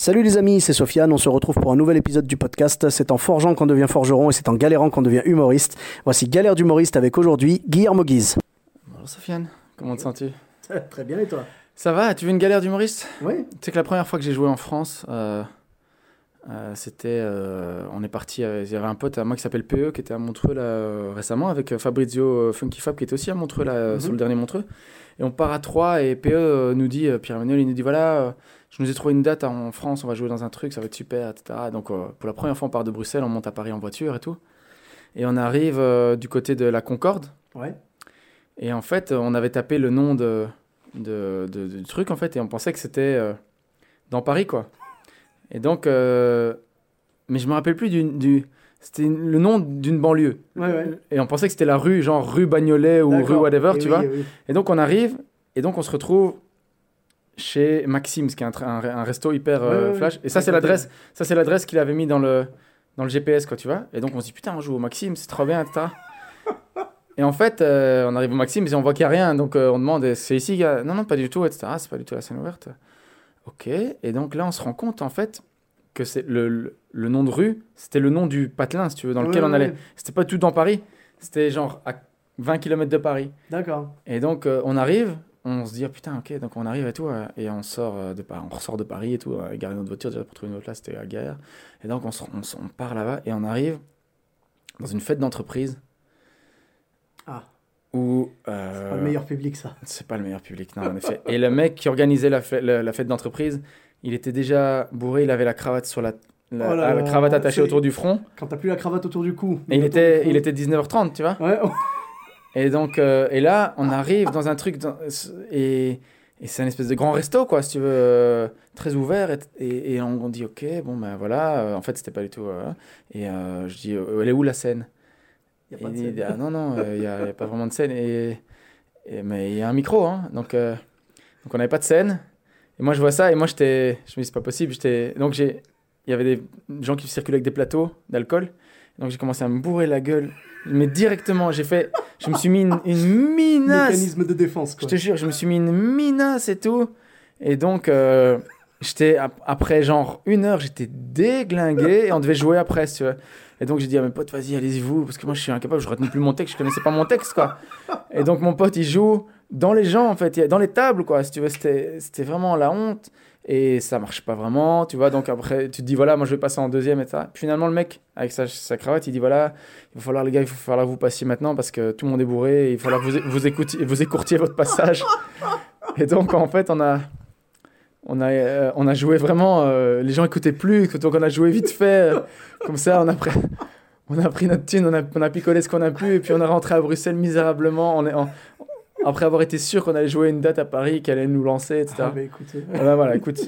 Salut les amis, c'est Sofiane, on se retrouve pour un nouvel épisode du podcast. C'est en forgeant qu'on devient forgeron et c'est en galérant qu'on devient humoriste. Voici Galère d'humoriste avec aujourd'hui Guillermo Guise. Bonjour Sofiane, comment te sens-tu? Très bien et toi? Ça va, tu veux une galère d'humoriste? Oui. Tu sais que la première fois que j'ai joué en France, euh, euh, c'était. euh, on est parti. euh, Il y avait un pote à moi qui s'appelle PE qui était à Montreux là, récemment avec Fabrizio Funky Fab qui était aussi à Montreux là, Mhm. sur le dernier Montreux. Et on part à trois et PE nous dit, euh, Pierre-Emmanuel, il nous dit voilà, je nous ai trouvé une date en France, on va jouer dans un truc, ça va être super, etc. Donc euh, pour la première fois, on part de Bruxelles, on monte à Paris en voiture et tout. Et on arrive du côté de la Concorde. Ouais. Et en fait, on avait tapé le nom de, de, de- du truc, en fait, et on pensait que c'était dans Paris, quoi. Et donc, euh, mais je me rappelle plus du, du c'était le nom d'une banlieue. Ouais, ouais. Et on pensait que c'était la rue, genre rue Bagnolet ou rue whatever, Et tu oui, vois. et oui. Et donc, on arrive, et donc on se retrouve chez Maxime, ce qui est un, un, un resto hyper euh, Ouais, flash. Et ça, c'est l'adresse, ça, c'est l'adresse qu'il avait mis dans le, dans le GPS, quoi, tu vois. Et donc, on se dit, putain, on joue au Maxime, c'est trop bien, etc. Et en fait, euh, on arrive au Maxime et on voit qu'il n'y a rien. Donc, euh, on demande, c'est ici, Non, non, pas du tout, etc. Ah, c'est pas du tout la scène ouverte. Ok. Et donc, là, on se rend compte, en fait, que c'est le, le, le nom de rue, c'était le nom du patelin, si tu veux, dans lequel on allait. C'était pas tout dans Paris. C'était genre à 20 km de Paris. D'accord. Et donc, euh, on arrive, on se dit, ah, putain, ok, donc on arrive et tout, euh, et on sort euh, de Paris, on ressort de Paris et tout, euh, garder notre voiture déjà pour trouver une autre là, c'était la guerre. Et donc, on, se- on, se- on part là-bas et on arrive dans une fête d'entreprise Où. C'est euh, pas le meilleur public ça. c'est pas le meilleur public, non, en effet. Et le mec qui organisait la, fête- la, la fête d'entreprise, il était déjà bourré, il avait la cravate sur la. La, Oh là la là, cravate attachée c'est- autour du front. Quand t'as plus la cravate autour du cou. Et il était, il était 19h30, tu vois. Ouais. Et donc, euh, et là, on arrive dans un truc, dans- et, et c'est un espèce de grand resto, quoi, si tu veux, euh, très ouvert. Et, et, et on, on dit, ok, bon, ben voilà, en fait, c'était pas du tout. et je dis, elle est où la scène? Y a pas de scène. ah non, non, il n'y a, y a pas vraiment de scène. Et, et- mais il y a un micro, hein. Donc, euh, donc on n'avait pas de scène. Et moi, je vois ça, et moi, j'étais, je me dis, c'est pas possible. J'étais, donc, j'ai, il y avait des gens qui circulaient avec des plateaux d'alcool. Donc, j'ai commencé à me bourrer la gueule. Mais directement, j'ai fait, je me suis mis une, une minace. Mécanisme de défense Je quoi. te jure, je me suis mis une minace et tout. Et donc, euh, j'étais ap- après genre une heure, j'étais déglingué et on devait jouer après, tu vois. Et donc, j'ai dit à mes potes, vas-y, allez-y vous, parce que moi, je suis incapable, je retenais plus mon texte, je connaissais pas mon texte, quoi. Et donc, mon pote, il joue dans les gens, en fait, dans les tables, quoi, si tu veux. C'était vraiment la honte. Et ça marche pas vraiment, tu vois. Donc, après, tu te dis, voilà, moi, je vais passer en deuxième, et ça. Puis finalement, le mec, avec sa, sa cravate, il dit, voilà, il va falloir, les gars, il va falloir vous passiez maintenant parce que tout le monde est bourré, il va falloir que vous, vous, écoutiez, vous écourtiez votre passage. Et donc, en fait, on a, on a, euh, on a joué vraiment. euh, les gens écoutaient plus, donc on a joué vite fait. euh, comme ça, on a, pris, on a pris notre thune, on a, on a picolé ce qu'on a pu, et puis on est rentré à Bruxelles misérablement. On est, en- après avoir été sûr qu'on allait jouer une date à Paris, qu'elle allait nous lancer, etc. Ah, bah, écoutez. Ah bah voilà, écoute,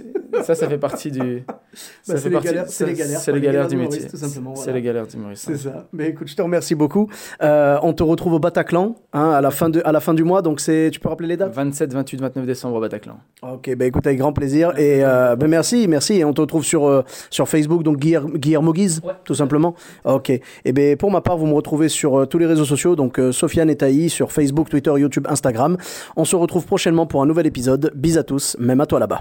ça, ça fait partie du. Ça Bah, fait c'est les partie- galères- c'est les galères, C'est quoi, les les galères du métier. C'est voilà. les galères d'humoriste. C'est ça. Mais écoute, je te remercie beaucoup. Euh, on te retrouve au Bataclan hein, à, la fin de, à la fin du mois. Donc, c'est, tu peux rappeler les dates? 27, 28, 29 décembre au Bataclan. Ok, bah écoute, avec grand plaisir. Et euh, ben merci, merci. Et on te retrouve sur, euh, sur Facebook, donc Guillermo, Guillermo Guise, tout simplement. Ok. Et ben pour ma part, vous me retrouvez sur euh, tous les réseaux sociaux, donc euh, Sofiane et Taï, sur Facebook, Twitter, YouTube, Instagram. On se retrouve prochainement pour un nouvel épisode. Bis à tous, même à toi là-bas.